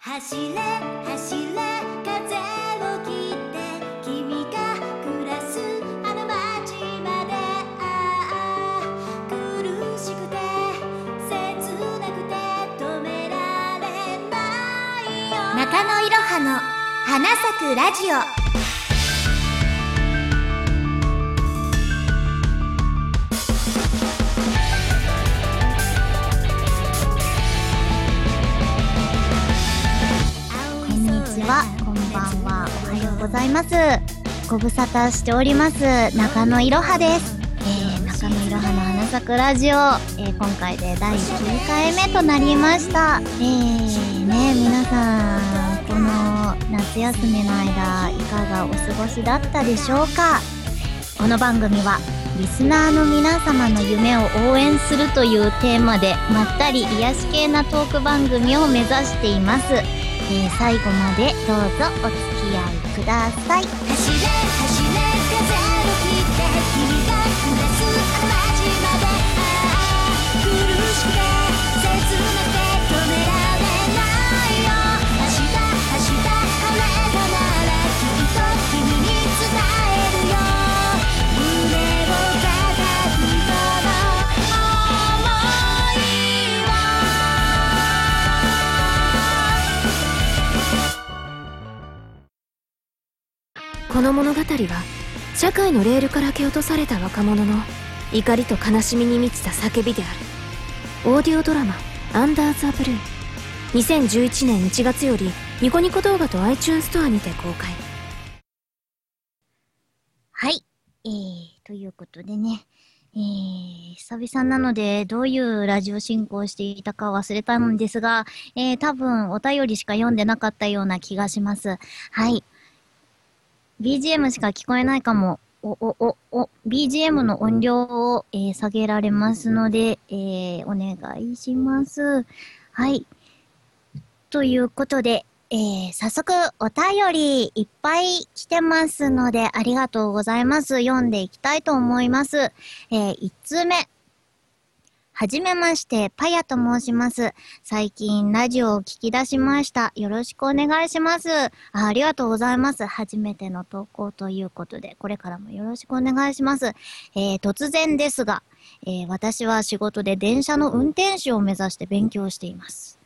走れ走れ風を切って君が暮らすあの街までああ苦しくて切なくて止められないよ。中野いろはの花咲くラジオ。ございます。ご無沙汰しております、中野いろはです。えー、中野いろはの花咲くラジオ、えー、今回で第9回目となりました。えー、ね、皆さん、この夏休みの間、いかがお過ごしだったでしょうか？この番組は、リスナーの皆様の夢を応援するというテーマで、まったり癒し系なトーク番組を目指しています。えー最後までどうぞお付き合いください。この物語は社会のレールから蹴落とされた若者の怒りと悲しみに満ちた叫びであるオーディオドラマ「アンダー・ザ・ブルー」2011年1月よりニコニコ動画と iTunes ストアにて公開はい。えー、ということでね、えー、久々なので、どういうラジオ進行していたか忘れたんですが、えー、多分お便りしか読んでなかったような気がします。はい。BGM しか聞こえないかも。お、お、お、お、BGM の音量を、えー下げられますので、えー、お願いします。はい。ということで、えー、早速お便りいっぱい来てますので、ありがとうございます。読んでいきたいと思います。えー、1通目。はじめまして、パヤと申します。最近ラジオを聞き出しました。よろしくお願いします。あありがとうございます。初めての投稿ということで、これからもよろしくお願いします。えー、突然ですが、えー私は仕事で電車の運転手を目指して勉強しています。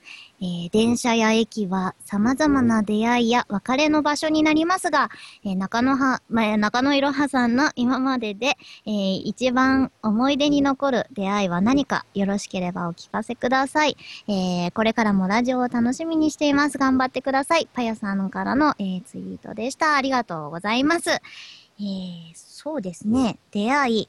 えー電車や駅は様々な出会いや別れの場所になりますが、えー中野は、まあ、中野いろはさんの今までで、えー一番思い出に残る出会いは何かよろしければお聞かせください。えこれからもラジオを楽しみにしています。頑張ってください。パヤさんからの、えツイートでした。ありがとうございます。えそうですね。出会い。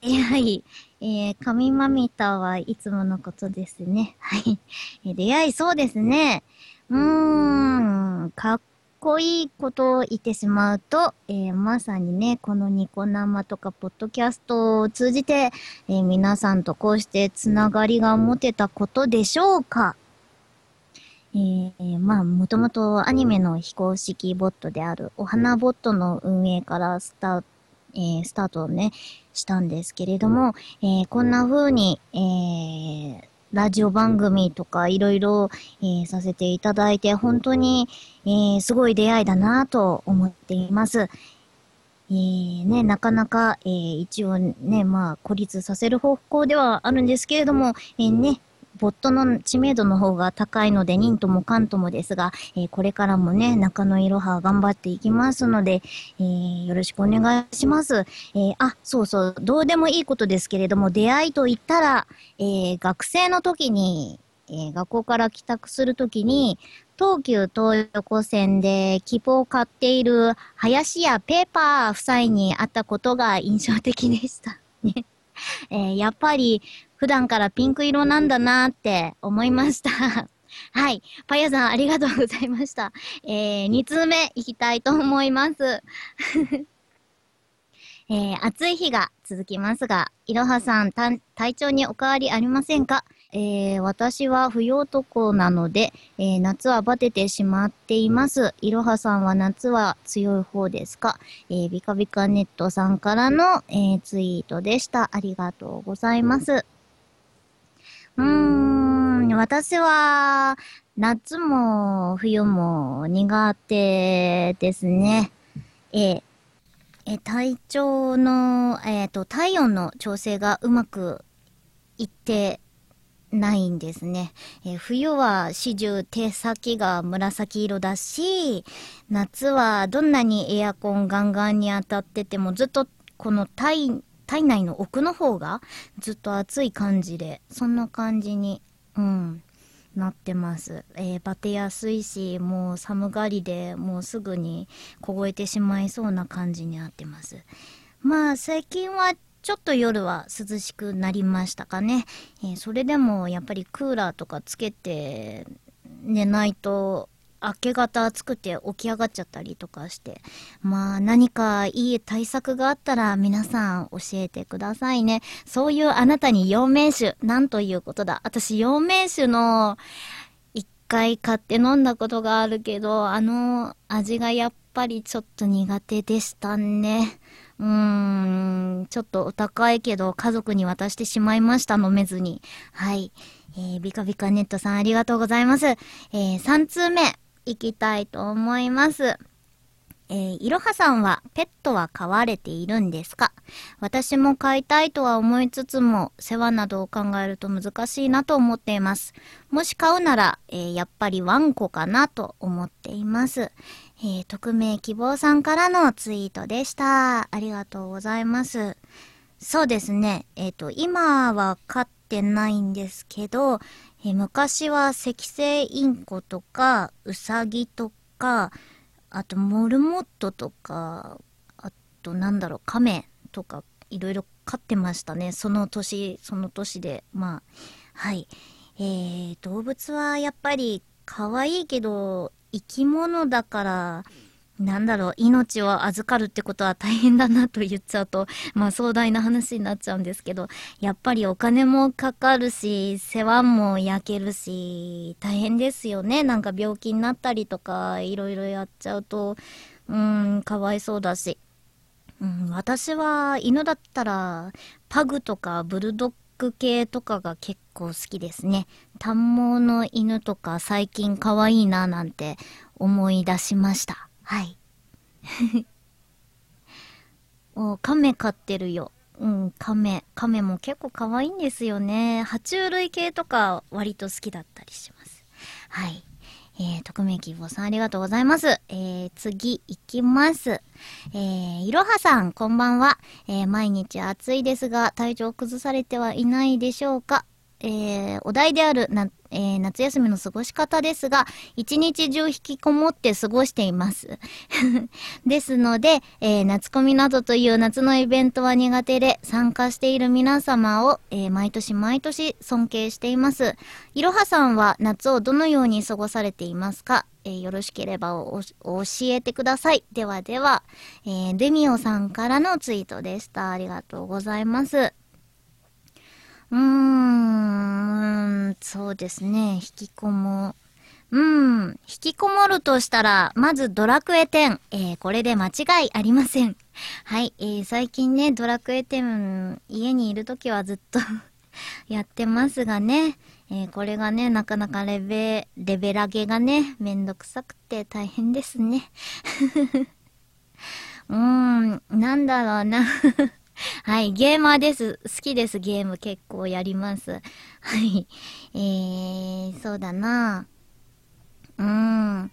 出会い。えー、神まみたはいつものことですね。はい。えー出会い、そうですね。うーん、かっこいいことを言ってしまうと、えーまさにね、このニコ生とかポッドキャストを通じて、えー皆さんとこうしてつながりが持てたことでしょうか。えーまあ、もともとアニメの非公式ボットであるお花ボットの運営からスタート、えースタートをね、したんですけれども、えーこんな風に、えーラジオ番組とかいろいろ、えーさせていただいて、本当に、えーすごい出会いだなと思っています。えーね、なかなか、えー一応ね、まあ、孤立させる方向ではあるんですけれども、えーね、ボットの知名度の方が高いので、忍とも関ともですが、えーこれからもね、中野いろは頑張っていきますので、えーよろしくお願いします。えーあ、そうそう、どうでもいいことですけれども、出会いと言ったら、え学生の時に、え学校から帰宅するときに、東急東横線で切符を買っている林家ペーパー夫妻に会ったことが印象的でした。ね。えーやっぱり普段からピンク色なんだなって思いました。はい。パヤさんありがとうございました。えー、2通目いきたいと思います。えー、暑い日が続きますが、いろはさん、体調にお変わりありませんか？えー、私は不要男なので、えー夏はバテてしまっています。いろはさんは夏は強い方ですか？えー、ビカビカネットさんからの、えツイートでした。ありがとうございます。うーん、私は、夏も冬も苦手ですね。ええ体調の、えっ、と、体温の調整がうまくいってないんですね。え冬は始終手先が紫色だし、夏はどんなにエアコンガンガンに当たっててもずっとこの体、体内の奥の方がずっと暑い感じで、そんな感じに、うん、なってます。えーバテやすいし、もう寒がりでもうすぐに凍えてしまいそうな感じになってます。まあ最近はちょっと夜は涼しくなりましたかね。えーそれでもやっぱりクーラーとかつけて寝ないと明け方暑くて起き上がっちゃったりとかして。まあ何かいい対策があったら皆さん教えてくださいね。そういうあなたに陽明酒、なんということだ。私陽明酒の一回買って飲んだことがあるけど、あの味がやっぱりちょっと苦手でしたね。うーん、ちょっとお高いけど家族に渡してしまいました、飲めずに。はい。えー、ビカビカネットさんありがとうございます。えー、3通目、いきたいと思います。えー、いろはさんはペットは飼われているんですか？私も飼いたいとは思いつつも、世話などを考えると難しいなと思っています。もし飼うなら、えーやっぱりワンコかなと思っています。えー匿名希望さんからのツイートでした。ありがとうございます。そうですね。えっ、と、今は飼っててないんですけど、え昔は赤星インコとか、ウサギとか、あとモルモットとか、あとなんだろう、カメとか、いろいろ飼ってましたね。その年、その年で。まあ、はい。えー、動物はやっぱり可愛いけど、生き物だから、なんだろう、命を預かるってことは大変だなと言っちゃうと、まあ壮大な話になっちゃうんですけど、やっぱりお金もかかるし、世話も焼けるし、大変ですよね。なんか病気になったりとか、いろいろやっちゃうと、うーん、かわいそうだし。うん、私は犬だったら、パグとかブルドッグ系とかが結構好きですね。短毛の犬とか最近可愛いななんて思い出しました。はい。お、亀飼ってるよ。うん、亀。亀も結構可愛いんですよね。爬虫類系とか割と好きだったりします。はい。えー、匿名希望さんありがとうございます。えー、次行きます。えー、いろはさん、こんばんは。えー、毎日暑いですが、体調崩されてはいないでしょうかえー、お題であるな、えー夏休みの過ごし方ですが、一日中引きこもって過ごしています。ですので、えー夏コミなどという夏のイベントは苦手で、参加している皆様を、えー毎年毎年尊敬しています。いろはさんは夏をどのように過ごされていますか？えーよろしければお教えてください。ではでは、えーデミオさんからのツイートでした。ありがとうございます。うーん、そうですね。引きこも。うん、引きこもるとしたら、まずドラクエ10。えーこれで間違いありません。はい、えー最近ね、ドラクエ10、家にいるときはずっと やってますがね、えーこれがね、なかなかレベ、レベ上げがね、めんどくさくて大変ですね。うーん、なんだろうな。はい、ゲーマーです。好きです、ゲーム結構やります。はい。えー、そうだな。うん。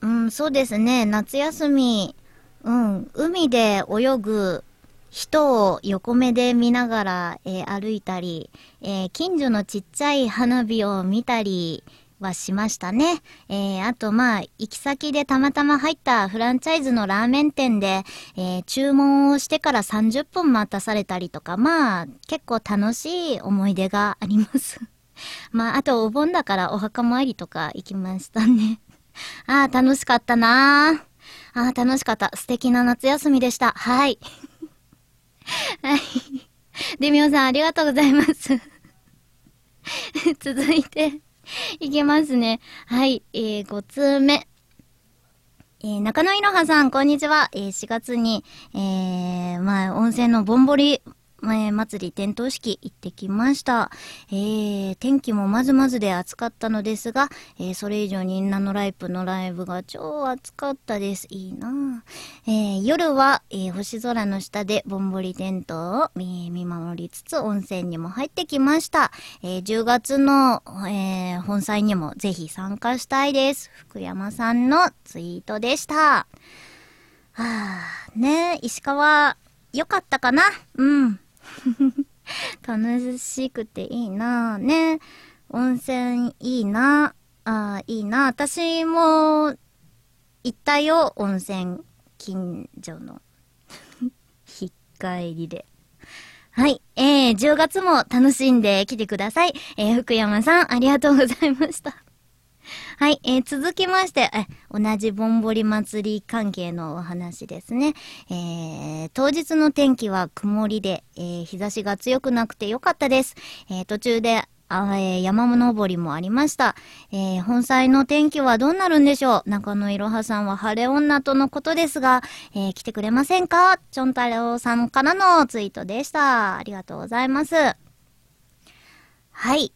うん、そうですね、夏休み、うん、海で泳ぐ人を横目で見ながら、えー歩いたり、えー近所のちっちゃい花火を見たりはしましたね。えーあとまあ、行き先でたまたま入ったフランチャイズのラーメン店で、えー注文をしてから30分待たされたりとか、まあ、結構楽しい思い出があります。まあ、あとお盆だからお墓参りとか行きましたね。ああ、楽しかったなああ、楽しかった。素敵な夏休みでした。はい。はい。デミオさん、ありがとうございます。続いて、いけますね。はい、えー、5通目。えー、中野いろはさん、こんにちは。えー、4月に、えー、まあ、温泉のぼんぼりえ祭り点灯式行ってきました。えー、天気もまずまずで暑かったのですが、えーそれ以上にナノライプのライブが超暑かったです。いいなぁえー夜は、えー星空の下でぼんぼり点灯を、え見守りつつ温泉にも入ってきました。えー10月の、えー本祭にもぜひ参加したいです。福山さんのツイートでした。はあ、ね石川、よかったかな？うん。楽しくていいなぁね温泉いいなあいいな私も行ったよ、温泉近所の。引っ帰りで。はい。えー、10月も楽しんできてください。えー、福山さん、ありがとうございました。はい、えー続きまして、え、同じぼんぼり祭り関係のお話ですね。えー当日の天気は曇りで、えー日差しが強くなくてよかったです。えー途中で、あえー山登りもありました。えー本祭の天気はどうなるんでしょう中野いろはさんは晴れ女とのことですが、えー来てくれませんか？ちょんたろうさんからのツイートでした。ありがとうございます。はい。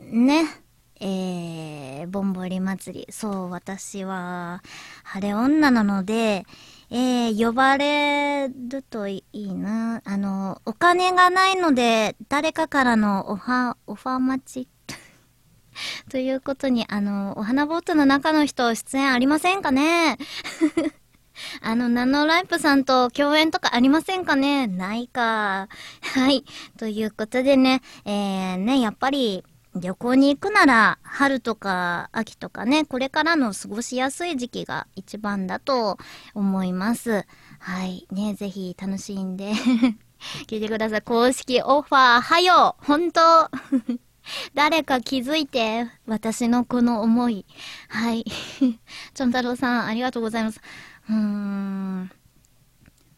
ね。えー、ぼんぼり祭り。そう、私は、晴れ女なので、えー、呼ばれるといいな。あの、お金がないので、誰かからのオファ、オファー待ち ということに、あの、お花ボートの中の人、出演ありませんかね？あの、ナノライプさんと共演とかありませんかね？ないか。はい。ということでね、えー、ね、やっぱり、旅行に行くなら、春とか秋とかね、これからの過ごしやすい時期が一番だと思います。はい。ね、ぜひ楽しんで 聞いてください。公式オファー、はよ本当 誰か気づいて、私のこの思い。はい。ちょん太郎さん、ありがとうございます。うーん。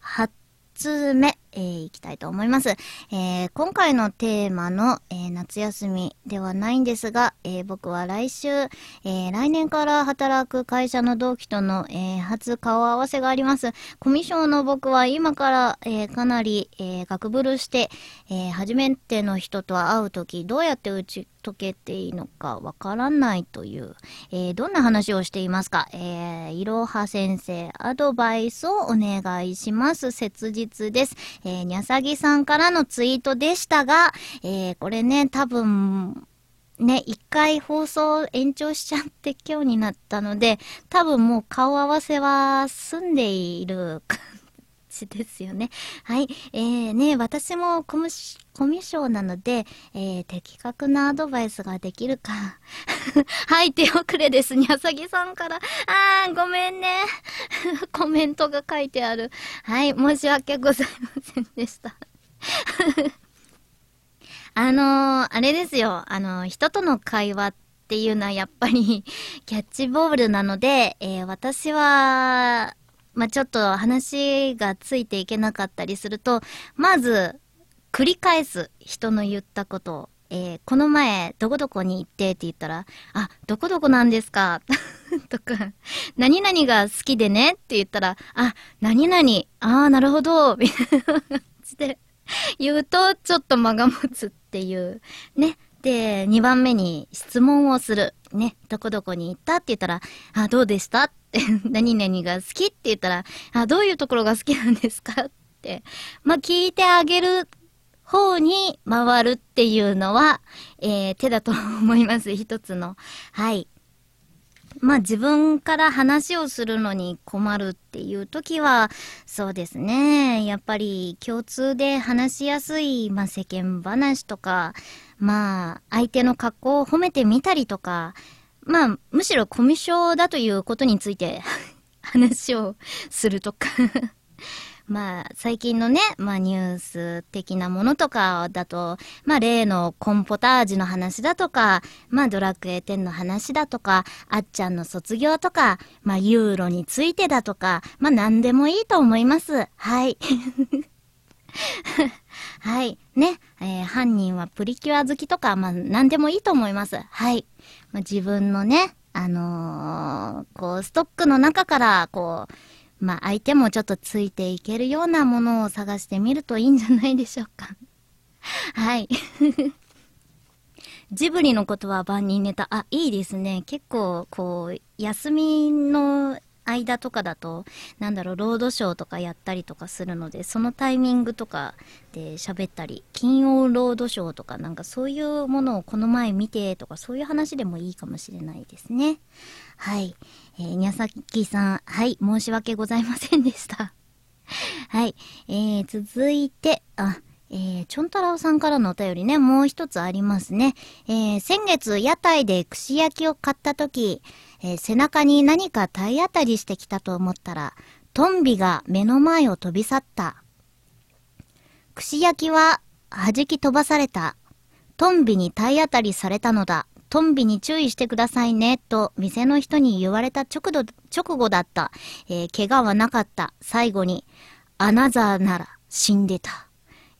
8つ目、えー、いきたいと思います。えー今回のテーマの、えー夏休みではないんですが、えー僕は来週、えー来年から働く会社の同期との、えー初顔合わせがあります。コミュ障の僕は今から、えーかなり、えー、ガクブルして、えー初めての人と会うとき、どうやって打ち解けていいのかわからないという、えーどんな話をしていますか？えーいろは先生、アドバイスをお願いします。切実です。えーにゃさぎさんからのツイートでしたが、えーこれね、多分、ね、一回放送延長しちゃって今日になったので、多分もう顔合わせは済んでいるですよね。はい。えー、ね、私もコミュコミュ障なので、えー、的確なアドバイスができるか。はい、手遅れです。にゃさぎさんから。あー、ごめんね。コメントが書いてある。はい、申し訳ございませんでした。あのーあれですよ。あのー人との会話っていうのはやっぱりキャッチボールなので、えー私は、まあ、ちょっと話がついていけなかったりすると、まず、繰り返す人の言ったことを、えーこの前、どこどこに行ってって言ったら、あ、どこどこなんですか？とか、何々が好きでねって言ったら、あ、何々、ああ、なるほど、みたいな感じで言うと、ちょっと間が持つっていう。ね。で、2番目に質問をする。ね。どこどこに行ったって言ったら、あ、どうでした？って、何々が好きって言ったら、あ、どういうところが好きなんですか？って。まあ、聞いてあげる方に回るっていうのは、えー手だと思います。一つの。はい。まあ自分から話をするのに困るっていう時は、そうですね。やっぱり共通で話しやすい、まあ世間話とか、まあ相手の格好を褒めてみたりとか、まあむしろコミュ障だということについて 話をするとか。まあ、最近のね、まあニュース的なものとかだと、まあ例のコンポタージュの話だとか、まあドラクエ10の話だとか、あっちゃんの卒業とか、まあユーロについてだとか、まあ何でもいいと思います。はい。はい。ね。えー犯人はプリキュア好きとか、まあ何でもいいと思います。はい。まあ、自分のね、あのーこう、ストックの中から、こう、まあ相手もちょっとついていけるようなものを探してみるといいんじゃないでしょうか。はい。ジブリのことは万人ネタ。あ、いいですね。結構、こう、休みの間とかだと、なんだろう、ロードショーとかやったりとかするので、そのタイミングとかで喋ったり、金曜ロードショーとかなんかそういうものをこの前見てとかそういう話でもいいかもしれないですね。はい。えー、宮崎さん、はい、申し訳ございませんでした。はい。えー、続いて、あ、えー、ちょんたらおさんからのお便りね、もう一つありますね。えー、先月屋台で串焼きを買った時、えー背中に何か体当たりしてきたと思ったら、トンビが目の前を飛び去った。串焼きは弾き飛ばされた。トンビに体当たりされたのだ。トンビに注意してくださいね、と店の人に言われた直後直後だった。えー怪我はなかった。最後に、アナザーなら死んでた。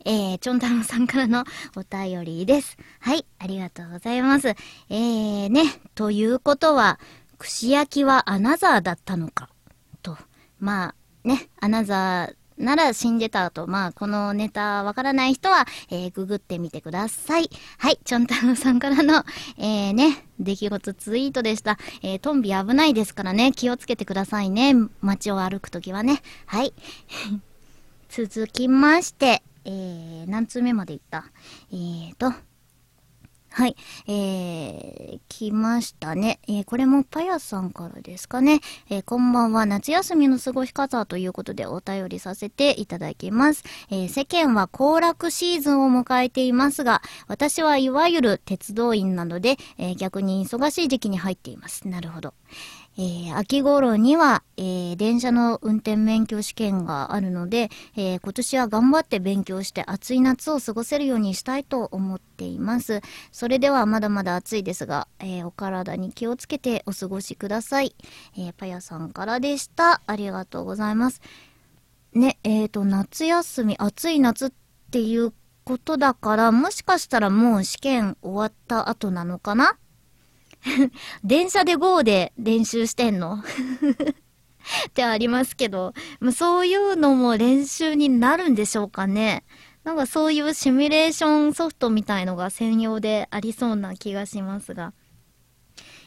えー、ちょんたろうさんからのお便りです。はい、ありがとうございます。えー、ね、ということは、串焼きはアナザーだったのか、と。まあ、ね、アナザーなら死んでたと。まあ、このネタわからない人は、えー、ググってみてください。はい、ちょんたろさんからの、えー、ね、出来事ツイートでした。えー、トンビ危ないですからね、気をつけてくださいね。街を歩くときはね。はい。続きまして、えー、何通目までいった？えーと、はい、えー、来ましたね。えー、これもパヤさんからですかね。えー、こんばんは。夏休みの過ごし方ということでお便りさせていただきます。えー、世間は行楽シーズンを迎えていますが、私はいわゆる鉄道員なので、えー逆に忙しい時期に入っています。なるほど。えー秋頃には、えー電車の運転免許試験があるので、えー今年は頑張って勉強して暑い夏を過ごせるようにしたいと思っています。それではまだまだ暑いですが、えお体に気をつけてお過ごしください。えーパヤさんからでした。ありがとうございます。ね、えーと、夏休み、暑い夏っていうことだから、もしかしたらもう試験終わった後なのかな？電車で GO で練習してんの？ってありますけど、そういうのも練習になるんでしょうかね。なんかそういうシミュレーションソフトみたいのが専用でありそうな気がしますが。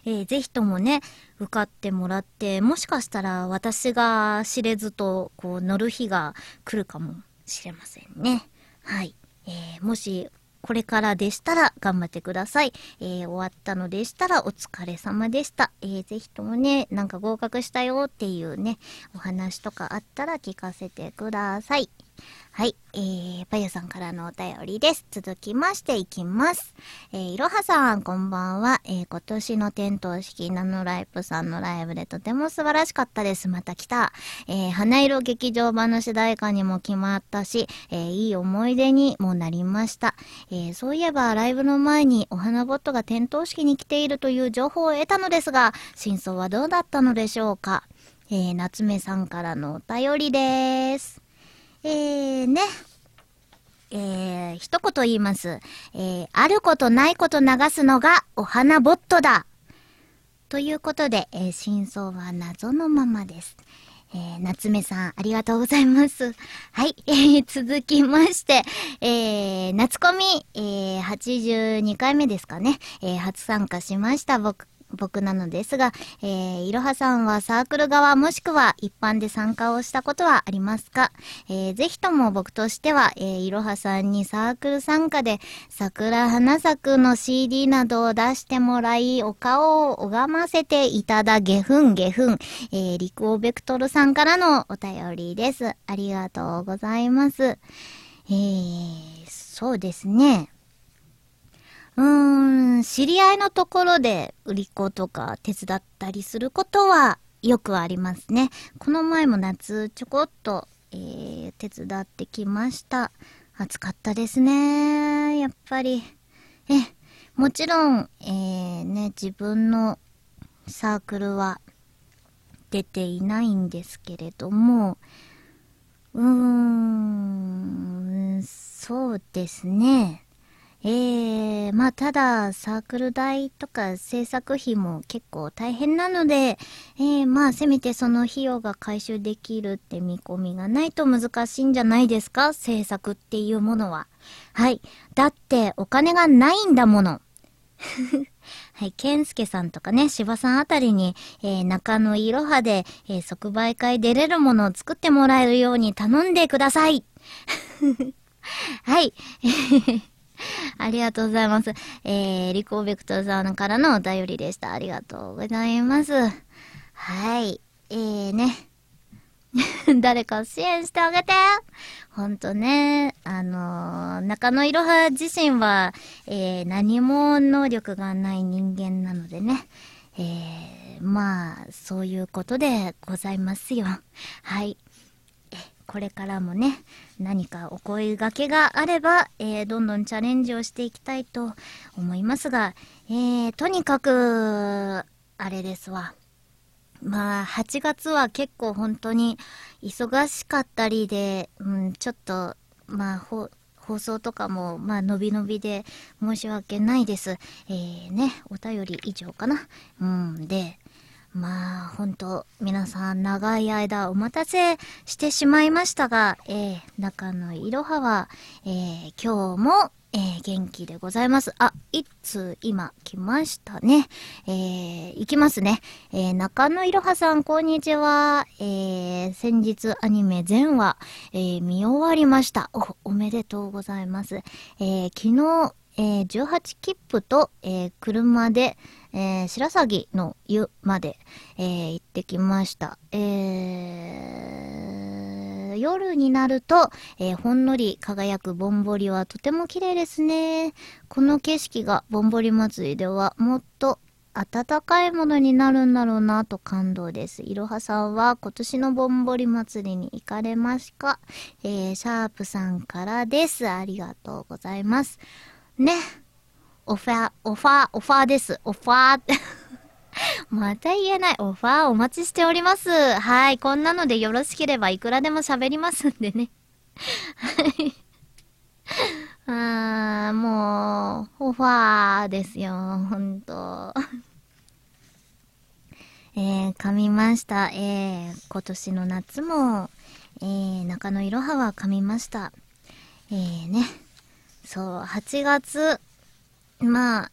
えーぜひともね、受かってもらって、もしかしたら私が知れずと、こう、乗る日が来るかもしれませんね。はい。えーもし、これからでしたら頑張ってください。えー終わったのでしたらお疲れ様でした。えーぜひともね、なんか合格したよっていうね、お話とかあったら聞かせてください。はい。えー、パヤさんからのお便りです。続きましていきます。えー、いろはさん、こんばんは。えー、今年の点灯式ナノライプさんのライブでとても素晴らしかったです。また来た。えー、花色劇場版の主題歌にも決まったし、えー、いい思い出にもなりました。えー、そういえば、ライブの前にお花ボットが点灯式に来ているという情報を得たのですが、真相はどうだったのでしょうか。えー、夏目さんからのお便りです。えー、ね。えー、一言言います。えー、あることないこと流すのがお花ボットだ。ということで、えー真相は謎のままです。えー、夏目さん、ありがとうございます。はい、えー、続きまして、えー、夏コミ、えー、82回目ですかね、えー、初参加しました、僕、僕なのですが、えー、いろはさんはサークル側もしくは一般で参加をしたことはありますか？えー、ぜひとも僕としては、えー、いろはさんにサークル参加で桜花咲くの CD などを出してもらい、お顔を拝ませていただゲフンゲフン、えー、リクオベクトルさんからのお便りです。ありがとうございます。えー、そうですね。うーん、知り合いのところで売り子とか手伝ったりすることはよくありますね。この前も夏ちょこっと、えー、手伝ってきました。暑かったですね。やっぱり。え、もちろん、えー、ね、自分のサークルは出ていないんですけれども、うーん、そうですね。えー、まあ、ただ、サークル代とか制作費も結構大変なので、えー、まあ、せめてその費用が回収できるって見込みがないと難しいんじゃないですか？制作っていうものは。はい。だって、お金がないんだもの。はい、健介さんとかね、芝さんあたりに、えー、中野いろはで、えー、即売会出れるものを作ってもらえるように頼んでください。はい。ありがとうございます。えー、リコーベクトーさんからのお便りでした。ありがとうございます。はい。えーね。誰か支援してあげてほんとね、あのー、中野いろは自身は、えー、何も能力がない人間なのでね、えー、まあ、そういうことでございますよ。はい。これからもね、何かお声掛けがあれば、えー、どんどんチャレンジをしていきたいと思いますが、えー、とにかく、あれですわ。まあ、8月は結構本当に忙しかったりで、うん、ちょっと、まあ、放送とかも、まあ、伸び伸びで申し訳ないです。えー、ね、お便り以上かな。うん、で、まあ、本当皆さん長い間お待たせしてしまいましたが、えー、中のいろはは、えー、今日も、えー、元気でございます。あ、いつ今来ましたね。えー、行きますね。えー、中野いろはさん、こんにちは。えー、先日アニメ全話、えー、見終わりました。お、おめでとうございます。えー、昨日、えー、18切符と、えー、車で、えー、白鷺の湯まで、えー、行ってきました。えー、夜になると、えー、ほんのり輝くぼんぼりはとても綺麗ですね。この景色がぼんぼり祭りではもっと暖かいものになるんだろうなと感動です。いろはさんは今年のぼんぼり祭りに行かれますか？えー、シャープさんからです。ありがとうございます。ね。オファー、オファー、オファーです。オファーって。また言えない。オファーお待ちしております。はい。こんなのでよろしければいくらでも喋りますんでね。はい。あー、もう、オファーですよ。ほんと。えー、噛みました。えー、今年の夏も、えー、中野いろはは噛みました。えー、ね。そう、8月、まあ、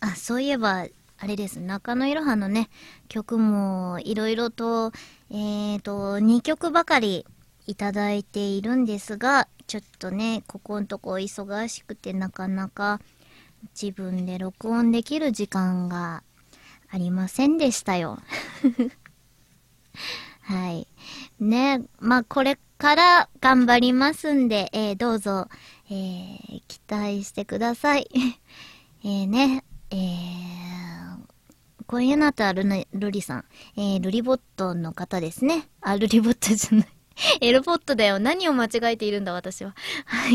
あ、そういえば、あれです。中野いろはのね、曲もいろいろと、えっ、ー、と、2曲ばかりいただいているんですが、ちょっとね、ここんとこ忙しくてなかなか自分で録音できる時間がありませんでしたよ。はい。ね、まあ、これから頑張りますんで、えー、どうぞ、えー、期待してください。えーね、えー、こういうのとあるね、ルリさん。えー、ルリボットの方ですね。あ、ルリボットじゃない。エルポットだよ。何を間違えているんだ、私は。はい。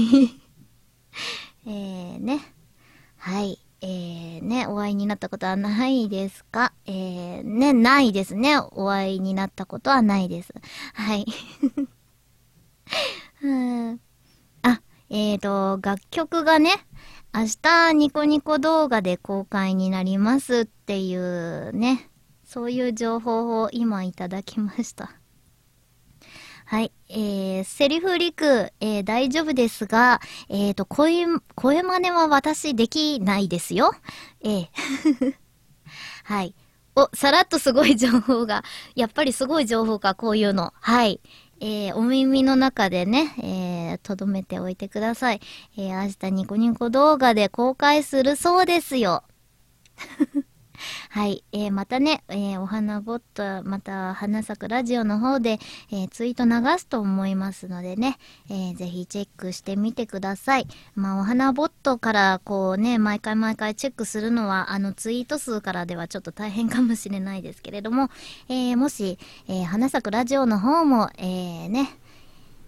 えーね。はい。えー、ね、お会いになったことはないですか？えー、ね、ないですね。お会いになったことはないです。はい。うん、えーと、楽曲がね、明日ニコニコ動画で公開になりますっていうね、そういう情報を今いただきました。はい。えー、セリフリク、えー、大丈夫ですが、えっ、ー、と、声、声真似は私できないですよ。えー、はい。お、さらっとすごい情報が。やっぱりすごい情報か、こういうの。はい。えー、お耳の中でね、えー、とどめておいてください。えー、明日ニコニコ動画で公開するそうですよ。はい。えー、またね、えー、お花ボット、また花咲くラジオの方で、えー、ツイート流すと思いますのでね、えー、ぜひチェックしてみてください。まあ、お花ボットからこうね、毎回毎回チェックするのは、あのツイート数からではちょっと大変かもしれないですけれども、えー、もし、えー、花咲くラジオの方も、えー、ね、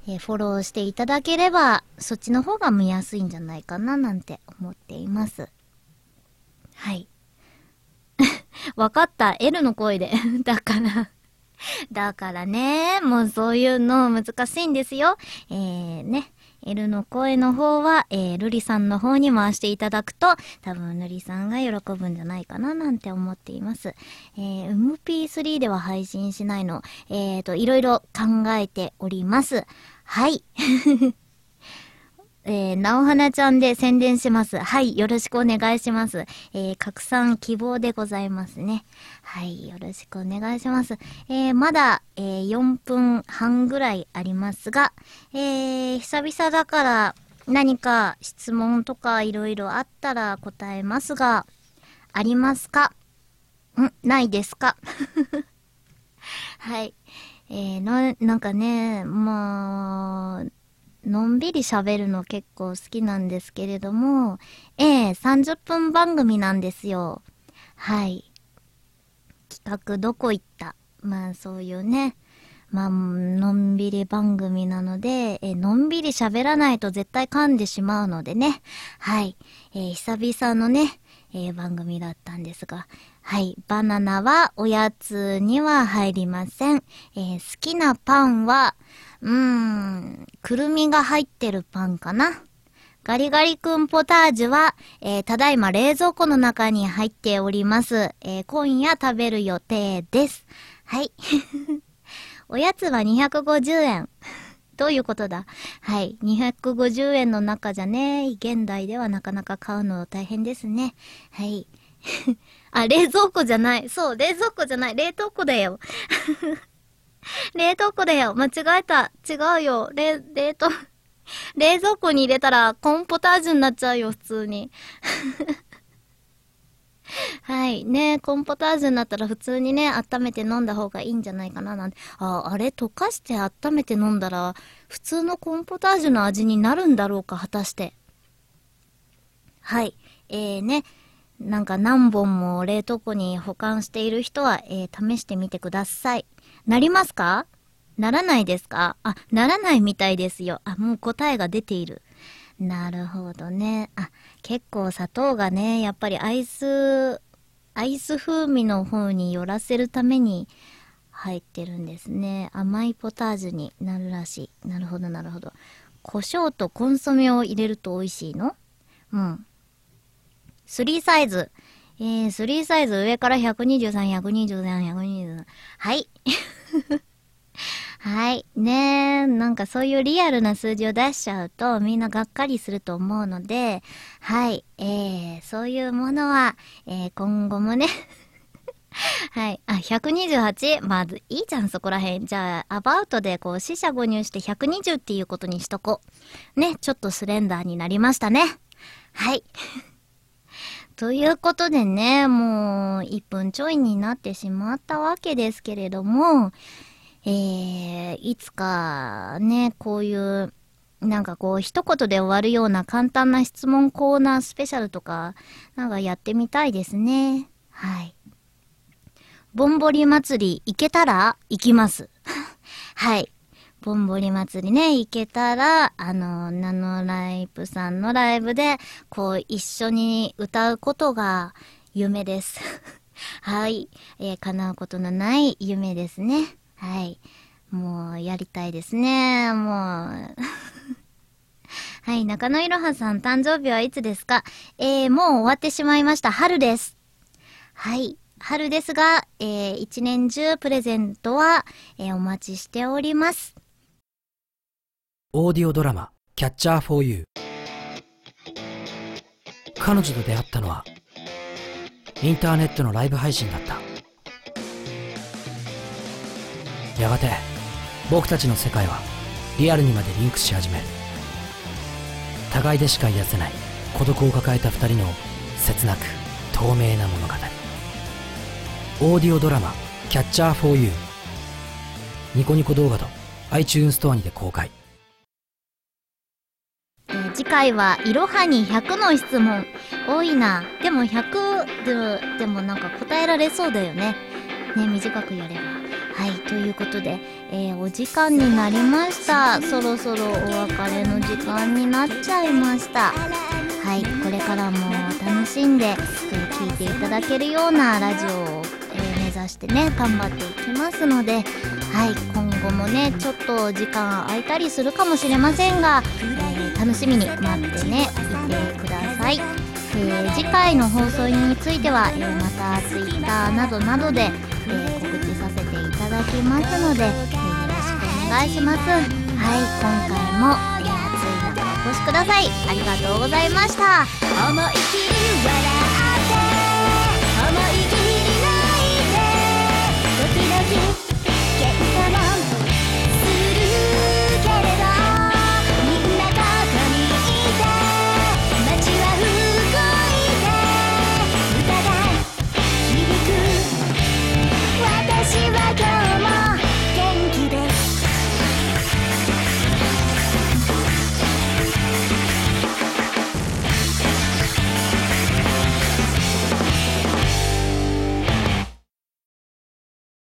え、フォローしていただければ、そっちの方が見やすいんじゃないかななんて思っています。はい。わかった。L の声で。だからだからね、もうそういうの難しいんですよ。えー、ね。えルの声の方は、えー、ルリさんの方に回していただくと、多分ルリさんが喜ぶんじゃないかななんて思っています。えー、MP3 では配信しないの、えーと、いろいろ考えております。はい。えー、なおはなちゃんで宣伝します。はい、よろしくお願いします。えー、拡散希望でございますね。はい、よろしくお願いします。えー、まだ、えー、4分半ぐらいありますが、え、久々だから何か質問とかいろいろあったら答えますが、ありますか？ん？ないですか？はい。えー、な、なんかね、まあ、のんびり喋るの結構好きなんですけれども、ええ30分番組なんですよ。はい。企画どこ行った？まあそういうね、まあ、のんびり番組なので、えのんびり喋らないと絶対噛んでしまうのでね。はい。えー久々のね、えー番組だったんですが。はい。バナナはおやつには入りません。えー好きなパンは、うーん、くるみが入ってるパンかな。ガリガリ君ポタージュは、えーただいま冷蔵庫の中に入っております。えー今夜食べる予定です。はい。おやつは250円。どういうことだ？はい。250円の中じゃね、現代ではなかなか買うの大変ですね。はい。あ、冷蔵庫じゃない。そう、冷蔵庫じゃない。冷凍庫だよ。冷凍庫だよ。間違えた。違うよ。冷、冷凍、冷蔵庫に入れたらコーンポタージュになっちゃうよ、普通に。はい。ねコンポタージュになったら普通にね、温めて飲んだ方がいいんじゃないかななんて。あ、あれ？溶かして温めて飲んだら、普通のコンポタージュの味になるんだろうか、果たして。はい。えーね。なんか何本も冷凍庫に保管している人は、えー試してみてください。なりますか？ならないですか？あ、ならないみたいですよ。あ、もう答えが出ている。なるほどね。あ、結構砂糖がね、やっぱりアイス、アイス風味の方に寄らせるために入ってるんですね。甘いポタージュになるらしい。なるほど、なるほど。胡椒とコンソメを入れると美味しいの？うん。3サイズ。えー、3サイズ上から123、123、123。はい。はい。ねえ、なんかそういうリアルな数字を出しちゃうとみんながっかりすると思うので、はい。えー、そういうものは、えー、今後もね、はい。あ、128? まず、いいじゃん、そこらへん。じゃあ、アバウトで、こう、死者誤入して120っていうことにしとこう。ね、ちょっとスレンダーになりましたね。はい。ということでね、もう、1分ちょいになってしまったわけですけれども、えー、いつか、ね、こういう、なんかこう、一言で終わるような簡単な質問コーナースペシャルとか、なんかやってみたいですね。はい。ぼんぼり祭り行けたら行きます。はい。ぼんぼり祭りね、行けたら、あの、ナノライブさんのライブで、こう、一緒に歌うことが夢です。はい。えー叶うことのない夢ですね。はい。もう、やりたいですね。もう。はい。中野いろはさん、誕生日はいつですか？えー、もう終わってしまいました。春です。はい。春ですが、えー、一年中プレゼントは、えーお待ちしております。オーディオドラマ「キャッチャー・フォー・ユー」彼女と出会ったのはインターネットのライブ配信だった。やがて僕たちの世界はリアルにまでリンクし始める。互いでしか癒せない孤独を抱えた二人の切なく透明な物語。オーディオドラマ「キャッチャー・フォー・ユー」ニコニコ動画と iTunes ストアにて公開。次回は、いろはに100の質問。多いな。でも100で、でもなんか答えられそうだよね。ね、短くやれば。はい、ということで、えーお時間になりました。そろそろお別れの時間になっちゃいました。はい、これからも楽しんで、えー聞いていただけるようなラジオを、えー目指してね、頑張っていきますので、はい、今後もね、ちょっと時間空いたりするかもしれませんが、え楽しみに待ってね、いてください。えー次回の放送については、えまた Twitter などなどで、え告知させていただきますので、えよろしくお願いします。はい、今回も、えー暑い中お越しください。ありがとうございました。